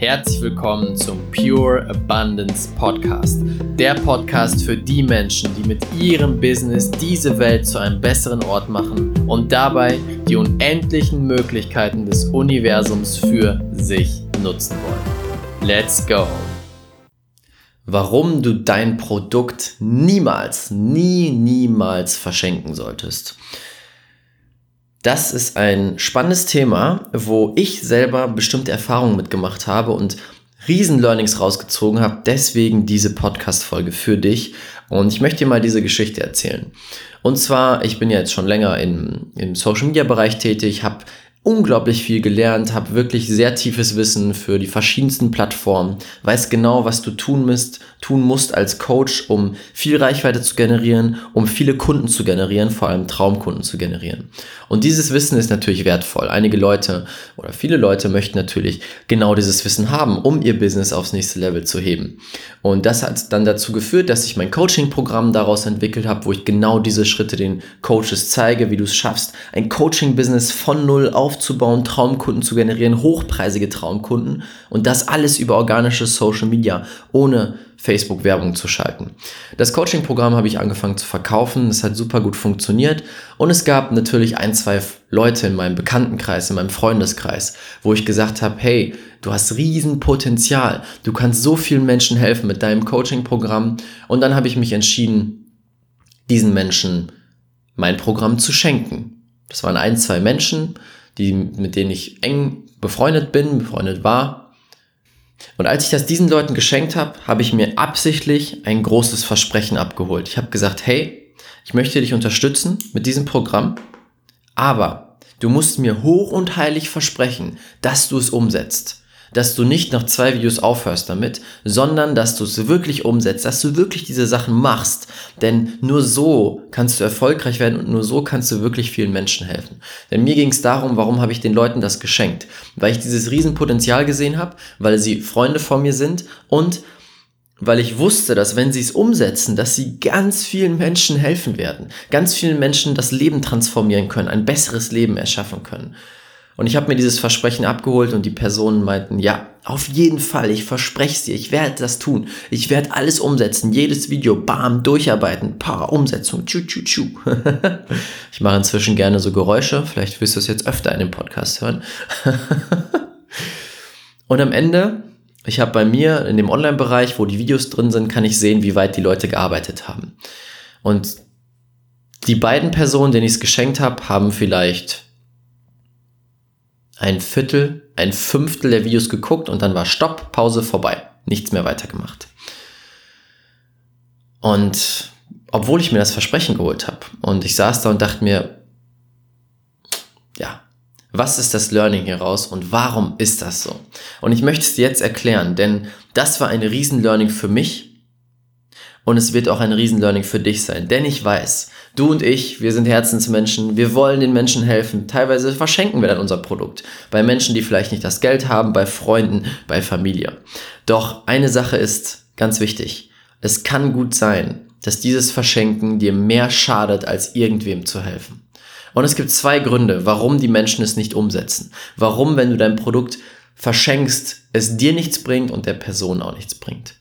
Herzlich willkommen zum Pure Abundance Podcast. Der Podcast für die Menschen, die mit ihrem Business diese Welt zu einem besseren Ort machen und dabei die unendlichen Möglichkeiten des Universums für sich nutzen wollen. Let's go! Warum du dein Produkt niemals, nie, niemals verschenken solltest. Das ist ein spannendes Thema, wo ich selber bestimmte Erfahrungen mitgemacht habe und Riesen-Learnings rausgezogen habe. Deswegen diese Podcast-Folge für dich. Und ich möchte dir mal diese Geschichte erzählen. Und zwar, ich bin ja jetzt schon länger im, im Social-Media-Bereich tätig, habe unglaublich viel gelernt, habe wirklich sehr tiefes Wissen für die verschiedensten Plattformen, weiß genau, was du tun musst, tun musst als Coach, um viel Reichweite zu generieren, um viele Kunden zu generieren, vor allem Traumkunden zu generieren. Und dieses Wissen ist natürlich wertvoll. Einige Leute oder viele Leute möchten natürlich genau dieses Wissen haben, um ihr Business aufs nächste Level zu heben. Und das hat dann dazu geführt, dass ich mein Coaching-Programm daraus entwickelt habe, wo ich genau diese Schritte den Coaches zeige, wie du es schaffst, ein Coaching-Business von null auf aufzubauen, Traumkunden zu generieren, hochpreisige Traumkunden und das alles über organische Social Media, ohne Facebook Werbung zu schalten. Das Coaching-Programm habe ich angefangen zu verkaufen, es hat super gut funktioniert. Und es gab natürlich ein, zwei Leute in meinem Bekanntenkreis, in meinem Freundeskreis, wo ich gesagt habe, hey, du hast riesen Potenzial, du kannst so vielen Menschen helfen mit deinem Coaching-Programm. Und dann habe ich mich entschieden, diesen Menschen mein Programm zu schenken. Das waren ein, zwei Menschen, die, mit denen ich eng befreundet bin, befreundet war. Und als ich das diesen Leuten geschenkt habe, habe ich mir absichtlich ein großes Versprechen abgeholt. Ich habe gesagt, hey, ich möchte dich unterstützen mit diesem Programm, aber du musst mir hoch und heilig versprechen, dass du es umsetzt dass du nicht nach zwei Videos aufhörst damit, sondern dass du es wirklich umsetzt, dass du wirklich diese Sachen machst. Denn nur so kannst du erfolgreich werden und nur so kannst du wirklich vielen Menschen helfen. Denn mir ging es darum, warum habe ich den Leuten das geschenkt? Weil ich dieses Riesenpotenzial gesehen habe, weil sie Freunde von mir sind und weil ich wusste, dass wenn sie es umsetzen, dass sie ganz vielen Menschen helfen werden, ganz vielen Menschen das Leben transformieren können, ein besseres Leben erschaffen können. Und ich habe mir dieses Versprechen abgeholt und die Personen meinten, ja, auf jeden Fall, ich verspreche es dir, ich werde das tun. Ich werde alles umsetzen, jedes Video, bam, durcharbeiten, paar Umsetzung, tschu, tschu, tschu. ich mache inzwischen gerne so Geräusche, vielleicht wirst du es jetzt öfter in dem Podcast hören. und am Ende, ich habe bei mir in dem Online-Bereich, wo die Videos drin sind, kann ich sehen, wie weit die Leute gearbeitet haben. Und die beiden Personen, denen ich es geschenkt habe, haben vielleicht ein Viertel, ein Fünftel der Videos geguckt und dann war Stopp, Pause, vorbei. Nichts mehr weitergemacht. Und obwohl ich mir das Versprechen geholt habe und ich saß da und dachte mir, ja, was ist das Learning hier raus und warum ist das so? Und ich möchte es dir jetzt erklären, denn das war ein Riesen-Learning für mich und es wird auch ein Riesen-Learning für dich sein. Denn ich weiß, du und ich, wir sind Herzensmenschen, wir wollen den Menschen helfen. Teilweise verschenken wir dann unser Produkt. Bei Menschen, die vielleicht nicht das Geld haben, bei Freunden, bei Familie. Doch eine Sache ist ganz wichtig. Es kann gut sein, dass dieses Verschenken dir mehr schadet, als irgendwem zu helfen. Und es gibt zwei Gründe, warum die Menschen es nicht umsetzen. Warum, wenn du dein Produkt verschenkst, es dir nichts bringt und der Person auch nichts bringt.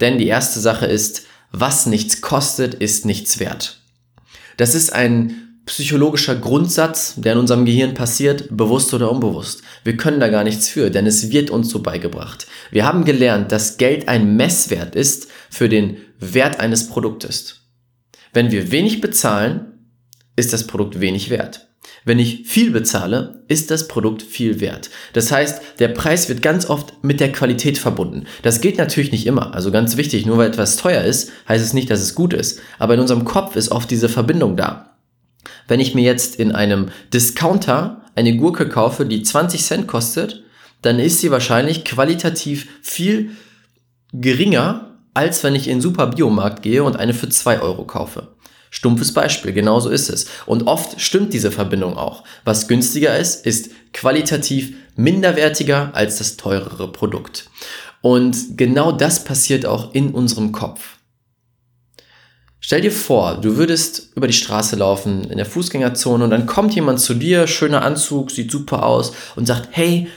Denn die erste Sache ist, was nichts kostet, ist nichts wert. Das ist ein psychologischer Grundsatz, der in unserem Gehirn passiert, bewusst oder unbewusst. Wir können da gar nichts für, denn es wird uns so beigebracht. Wir haben gelernt, dass Geld ein Messwert ist für den Wert eines Produktes. Wenn wir wenig bezahlen, ist das Produkt wenig wert. Wenn ich viel bezahle, ist das Produkt viel wert. Das heißt, der Preis wird ganz oft mit der Qualität verbunden. Das geht natürlich nicht immer. Also ganz wichtig, nur weil etwas teuer ist, heißt es nicht, dass es gut ist. Aber in unserem Kopf ist oft diese Verbindung da. Wenn ich mir jetzt in einem Discounter eine Gurke kaufe, die 20 Cent kostet, dann ist sie wahrscheinlich qualitativ viel geringer, als wenn ich in den Super Biomarkt gehe und eine für 2 Euro kaufe. Stumpfes Beispiel, genauso ist es. Und oft stimmt diese Verbindung auch. Was günstiger ist, ist qualitativ minderwertiger als das teurere Produkt. Und genau das passiert auch in unserem Kopf. Stell dir vor, du würdest über die Straße laufen in der Fußgängerzone und dann kommt jemand zu dir, schöner Anzug, sieht super aus und sagt, hey,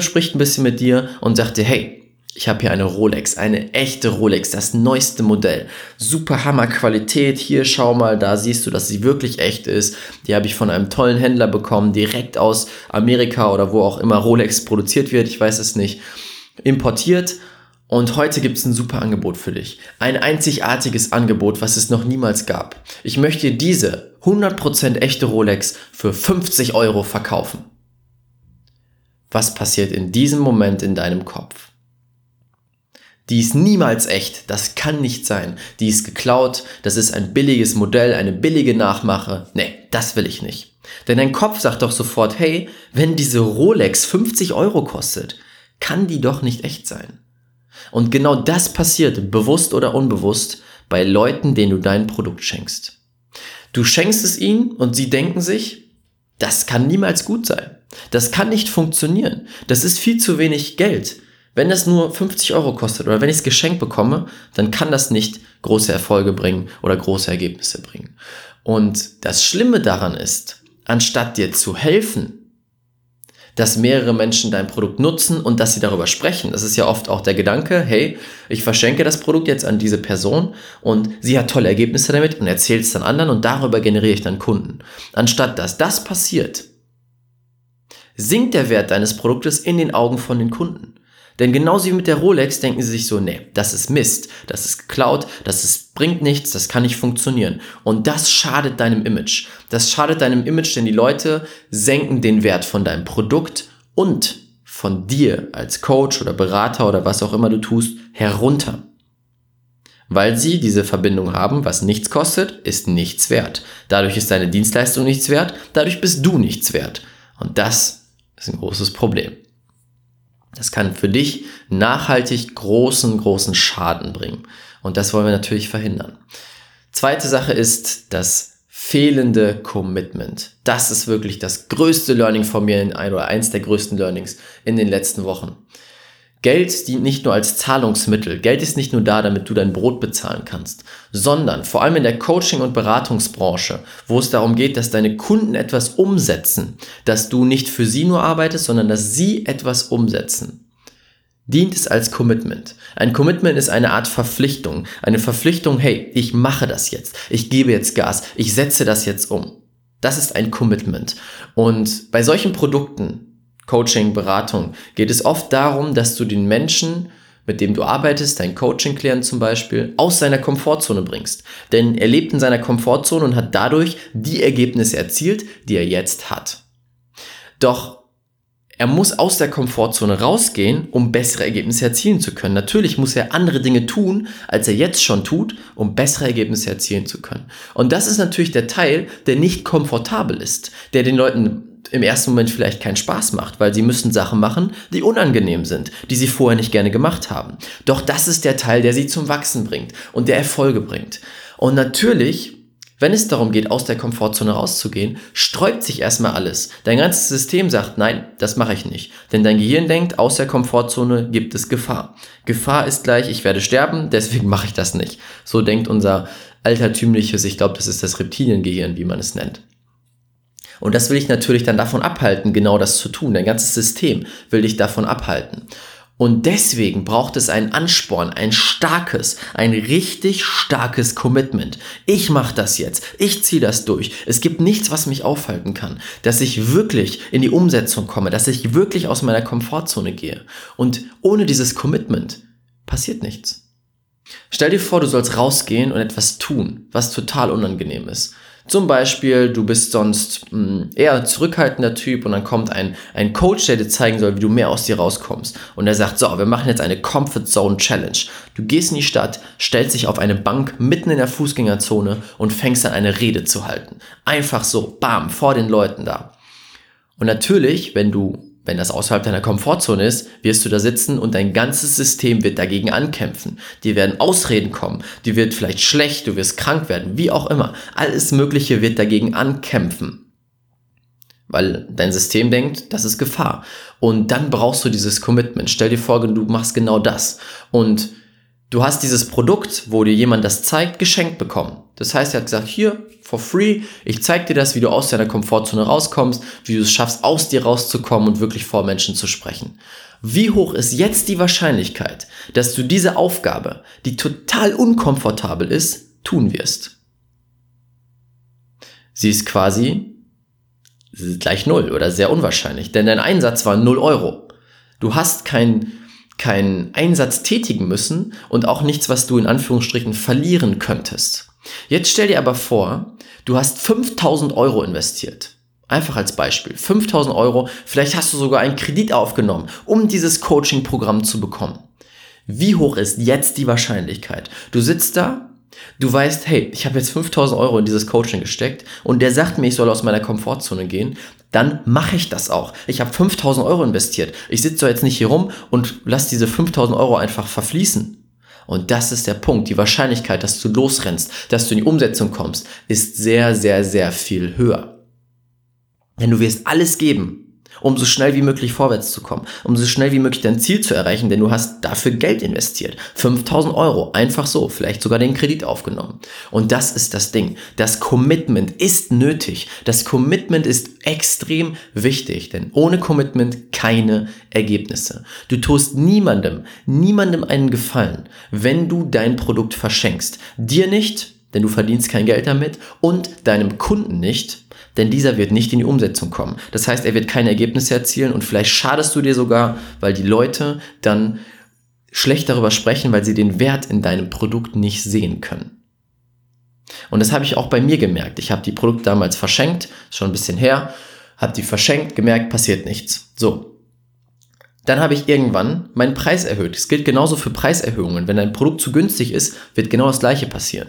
spricht ein bisschen mit dir und sagt dir, hey, ich habe hier eine Rolex, eine echte Rolex, das neueste Modell. Super Hammer Qualität. Hier schau mal, da siehst du, dass sie wirklich echt ist. Die habe ich von einem tollen Händler bekommen, direkt aus Amerika oder wo auch immer Rolex produziert wird, ich weiß es nicht. Importiert und heute gibt es ein super Angebot für dich. Ein einzigartiges Angebot, was es noch niemals gab. Ich möchte diese 100% echte Rolex für 50 Euro verkaufen. Was passiert in diesem Moment in deinem Kopf? Die ist niemals echt, das kann nicht sein. Die ist geklaut, das ist ein billiges Modell, eine billige Nachmache. Nee, das will ich nicht. Denn dein Kopf sagt doch sofort, hey, wenn diese Rolex 50 Euro kostet, kann die doch nicht echt sein. Und genau das passiert, bewusst oder unbewusst, bei Leuten, denen du dein Produkt schenkst. Du schenkst es ihnen und sie denken sich, das kann niemals gut sein. Das kann nicht funktionieren. Das ist viel zu wenig Geld. Wenn das nur 50 Euro kostet oder wenn ich es geschenkt bekomme, dann kann das nicht große Erfolge bringen oder große Ergebnisse bringen. Und das Schlimme daran ist, anstatt dir zu helfen, dass mehrere Menschen dein Produkt nutzen und dass sie darüber sprechen. Das ist ja oft auch der Gedanke, hey, ich verschenke das Produkt jetzt an diese Person und sie hat tolle Ergebnisse damit und erzählt es dann anderen und darüber generiere ich dann Kunden. Anstatt dass das passiert, sinkt der Wert deines Produktes in den Augen von den Kunden. Denn genauso wie mit der Rolex denken sie sich so, nee, das ist Mist, das ist geklaut, das ist, bringt nichts, das kann nicht funktionieren. Und das schadet deinem Image. Das schadet deinem Image, denn die Leute senken den Wert von deinem Produkt und von dir als Coach oder Berater oder was auch immer du tust, herunter. Weil sie diese Verbindung haben, was nichts kostet, ist nichts wert. Dadurch ist deine Dienstleistung nichts wert, dadurch bist du nichts wert. Und das ist ein großes Problem. Das kann für dich nachhaltig großen, großen Schaden bringen. Und das wollen wir natürlich verhindern. Zweite Sache ist das fehlende Commitment. Das ist wirklich das größte Learning von mir in ein oder eins der größten Learnings in den letzten Wochen. Geld dient nicht nur als Zahlungsmittel. Geld ist nicht nur da, damit du dein Brot bezahlen kannst, sondern vor allem in der Coaching- und Beratungsbranche, wo es darum geht, dass deine Kunden etwas umsetzen, dass du nicht für sie nur arbeitest, sondern dass sie etwas umsetzen. Dient es als Commitment. Ein Commitment ist eine Art Verpflichtung. Eine Verpflichtung, hey, ich mache das jetzt. Ich gebe jetzt Gas. Ich setze das jetzt um. Das ist ein Commitment. Und bei solchen Produkten, Coaching, Beratung, geht es oft darum, dass du den Menschen, mit dem du arbeitest, dein Coaching-Klient zum Beispiel, aus seiner Komfortzone bringst. Denn er lebt in seiner Komfortzone und hat dadurch die Ergebnisse erzielt, die er jetzt hat. Doch er muss aus der Komfortzone rausgehen, um bessere Ergebnisse erzielen zu können. Natürlich muss er andere Dinge tun, als er jetzt schon tut, um bessere Ergebnisse erzielen zu können. Und das ist natürlich der Teil, der nicht komfortabel ist, der den Leuten im ersten Moment vielleicht keinen Spaß macht, weil sie müssen Sachen machen, die unangenehm sind, die sie vorher nicht gerne gemacht haben. Doch das ist der Teil, der sie zum Wachsen bringt und der Erfolge bringt. Und natürlich, wenn es darum geht, aus der Komfortzone rauszugehen, sträubt sich erstmal alles. Dein ganzes System sagt, nein, das mache ich nicht. Denn dein Gehirn denkt, aus der Komfortzone gibt es Gefahr. Gefahr ist gleich, ich werde sterben, deswegen mache ich das nicht. So denkt unser altertümliches, ich glaube, das ist das Reptiliengehirn, wie man es nennt. Und das will ich natürlich dann davon abhalten, genau das zu tun. Dein ganzes System will dich davon abhalten. Und deswegen braucht es einen Ansporn, ein starkes, ein richtig starkes Commitment. Ich mache das jetzt, ich ziehe das durch. Es gibt nichts, was mich aufhalten kann, dass ich wirklich in die Umsetzung komme, dass ich wirklich aus meiner Komfortzone gehe. Und ohne dieses Commitment passiert nichts. Stell dir vor, du sollst rausgehen und etwas tun, was total unangenehm ist. Zum Beispiel, du bist sonst mh, hm, eher zurückhaltender Typ und dann kommt ein, ein Coach, der dir zeigen soll, wie du mehr aus dir rauskommst. Und er sagt, so, wir machen jetzt eine Comfort Zone Challenge. Du gehst in die Stadt, stellst dich auf eine Bank mitten in der Fußgängerzone und fängst an eine Rede zu halten. Einfach so, bam, vor den Leuten da. Und natürlich, wenn du wenn das außerhalb deiner Komfortzone ist, wirst du da sitzen und dein ganzes System wird dagegen ankämpfen. Dir werden Ausreden kommen, dir wird vielleicht schlecht, du wirst krank werden, wie auch immer. Alles Mögliche wird dagegen ankämpfen. Weil dein System denkt, das ist Gefahr. Und dann brauchst du dieses Commitment. Stell dir vor, du machst genau das. Und du hast dieses Produkt, wo dir jemand das zeigt, geschenkt bekommen. Das heißt, er hat gesagt, hier, For free. Ich zeige dir das, wie du aus deiner Komfortzone rauskommst, wie du es schaffst, aus dir rauszukommen und wirklich vor Menschen zu sprechen. Wie hoch ist jetzt die Wahrscheinlichkeit, dass du diese Aufgabe, die total unkomfortabel ist, tun wirst? Sie ist quasi gleich null oder sehr unwahrscheinlich, denn dein Einsatz war null Euro. Du hast keinen keinen Einsatz tätigen müssen und auch nichts, was du in Anführungsstrichen verlieren könntest. Jetzt stell dir aber vor, du hast 5000 Euro investiert. Einfach als Beispiel. 5000 Euro, vielleicht hast du sogar einen Kredit aufgenommen, um dieses Coaching-Programm zu bekommen. Wie hoch ist jetzt die Wahrscheinlichkeit? Du sitzt da, du weißt, hey, ich habe jetzt 5000 Euro in dieses Coaching gesteckt und der sagt mir, ich soll aus meiner Komfortzone gehen, dann mache ich das auch. Ich habe 5000 Euro investiert. Ich sitze jetzt nicht hier rum und lasse diese 5000 Euro einfach verfließen. Und das ist der Punkt. Die Wahrscheinlichkeit, dass du losrennst, dass du in die Umsetzung kommst, ist sehr, sehr, sehr viel höher. Denn du wirst alles geben, um so schnell wie möglich vorwärts zu kommen, um so schnell wie möglich dein Ziel zu erreichen, denn du hast dafür Geld investiert. 5000 Euro, einfach so, vielleicht sogar den Kredit aufgenommen. Und das ist das Ding. Das Commitment ist nötig. Das Commitment ist extrem wichtig, denn ohne Commitment keine Ergebnisse. Du tust niemandem, niemandem einen Gefallen, wenn du dein Produkt verschenkst. Dir nicht, denn du verdienst kein Geld damit und deinem Kunden nicht, denn dieser wird nicht in die Umsetzung kommen. Das heißt, er wird keine Ergebnisse erzielen und vielleicht schadest du dir sogar, weil die Leute dann schlecht darüber sprechen, weil sie den Wert in deinem Produkt nicht sehen können. Und das habe ich auch bei mir gemerkt. Ich habe die Produkte damals verschenkt, schon ein bisschen her, habe die verschenkt, gemerkt, passiert nichts. So. Dann habe ich irgendwann meinen Preis erhöht. Es gilt genauso für Preiserhöhungen. Wenn ein Produkt zu günstig ist, wird genau das gleiche passieren.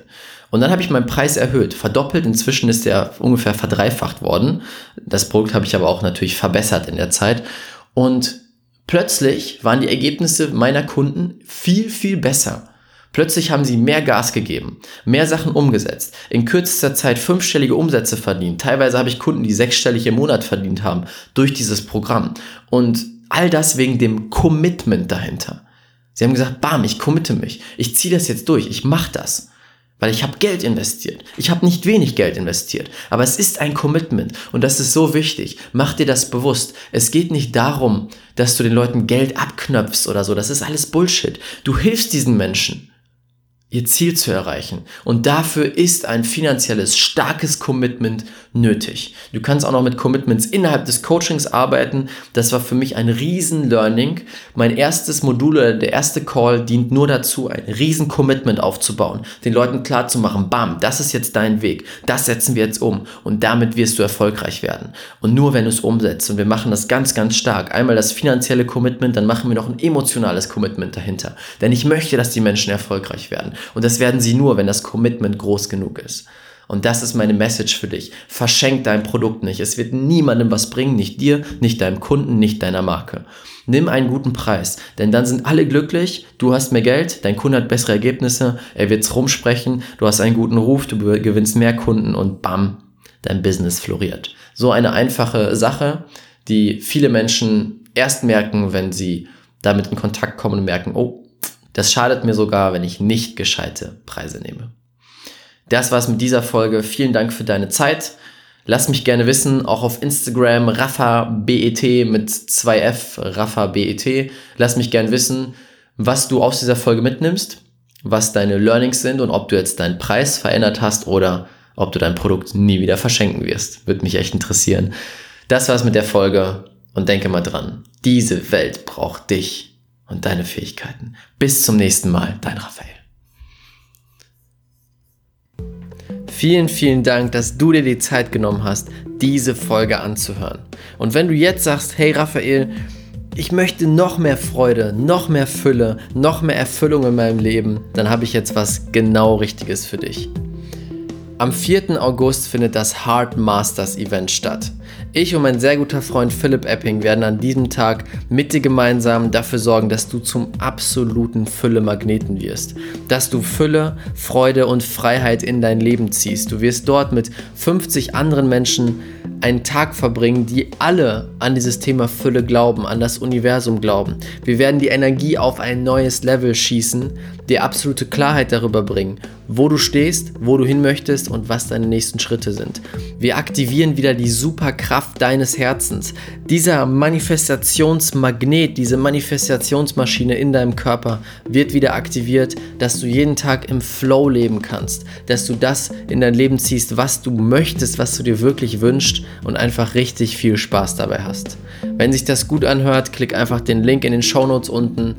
Und dann habe ich meinen Preis erhöht, verdoppelt. Inzwischen ist der ungefähr verdreifacht worden. Das Produkt habe ich aber auch natürlich verbessert in der Zeit. Und plötzlich waren die Ergebnisse meiner Kunden viel, viel besser. Plötzlich haben sie mehr Gas gegeben, mehr Sachen umgesetzt, in kürzester Zeit fünfstellige Umsätze verdient. Teilweise habe ich Kunden, die sechsstellig im Monat verdient haben durch dieses Programm. Und all das wegen dem Commitment dahinter. Sie haben gesagt, bam, ich committe mich. Ich ziehe das jetzt durch. Ich mache das. Weil ich habe Geld investiert. Ich habe nicht wenig Geld investiert. Aber es ist ein Commitment. Und das ist so wichtig. Mach dir das bewusst. Es geht nicht darum, dass du den Leuten Geld abknöpfst oder so. Das ist alles Bullshit. Du hilfst diesen Menschen ihr Ziel zu erreichen. Und dafür ist ein finanzielles, starkes Commitment nötig. Du kannst auch noch mit Commitments innerhalb des Coachings arbeiten. Das war für mich ein Riesen-Learning. Mein erstes Modul oder der erste Call dient nur dazu, ein Riesen-Commitment aufzubauen, den Leuten klarzumachen, bam, das ist jetzt dein Weg, das setzen wir jetzt um und damit wirst du erfolgreich werden. Und nur wenn du es umsetzt, und wir machen das ganz, ganz stark, einmal das finanzielle Commitment, dann machen wir noch ein emotionales Commitment dahinter. Denn ich möchte, dass die Menschen erfolgreich werden. Und das werden sie nur, wenn das Commitment groß genug ist. Und das ist meine Message für dich. Verschenk dein Produkt nicht. Es wird niemandem was bringen, nicht dir, nicht deinem Kunden, nicht deiner Marke. Nimm einen guten Preis, denn dann sind alle glücklich, du hast mehr Geld, dein Kunde hat bessere Ergebnisse, er wird's rumsprechen, du hast einen guten Ruf, du gewinnst mehr Kunden und bam, dein Business floriert. So eine einfache Sache, die viele Menschen erst merken, wenn sie damit in Kontakt kommen und merken, oh, das schadet mir sogar, wenn ich nicht gescheite Preise nehme. Das war's mit dieser Folge. Vielen Dank für deine Zeit. Lass mich gerne wissen, auch auf Instagram, RaffaBET mit 2F, RaffaBET. Lass mich gerne wissen, was du aus dieser Folge mitnimmst, was deine Learnings sind und ob du jetzt deinen Preis verändert hast oder ob du dein Produkt nie wieder verschenken wirst. Würde mich echt interessieren. Das war's mit der Folge und denke mal dran, diese Welt braucht dich und deine Fähigkeiten. Bis zum nächsten Mal, dein Raphael. Vielen, vielen Dank, dass du dir die Zeit genommen hast, diese Folge anzuhören. Und wenn du jetzt sagst, hey Raphael, ich möchte noch mehr Freude, noch mehr Fülle, noch mehr Erfüllung in meinem Leben, dann habe ich jetzt was genau Richtiges für dich. Am 4. August findet das Heart Masters Event statt. Ich und mein sehr guter Freund Philipp Epping werden an diesem Tag mit dir gemeinsam dafür sorgen, dass du zum absoluten Fülle-Magneten wirst. Dass du Fülle, Freude und Freiheit in dein Leben ziehst. Du wirst dort mit 50 anderen Menschen einen Tag verbringen, die alle an dieses Thema Fülle glauben, an das Universum glauben. Wir werden die Energie auf ein neues Level schießen, dir absolute Klarheit darüber bringen, wo du stehst, wo du hin möchtest und was deine nächsten Schritte sind. Wir aktivieren wieder die Superkraft deines Herzens. Dieser Manifestationsmagnet, diese Manifestationsmaschine in deinem Körper wird wieder aktiviert, dass du jeden Tag im Flow leben kannst, dass du das in dein Leben ziehst, was du möchtest, was du dir wirklich wünschst und einfach richtig viel Spaß dabei hast. Wenn sich das gut anhört, klick einfach den Link in den Show Notes unten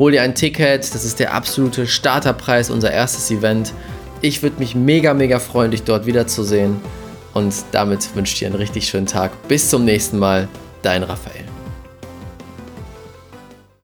Hol dir ein Ticket, das ist der absolute Starterpreis, unser erstes Event. Ich würde mich mega, mega freuen, dich dort wiederzusehen. Und damit wünsche ich dir einen richtig schönen Tag. Bis zum nächsten Mal, dein Raphael.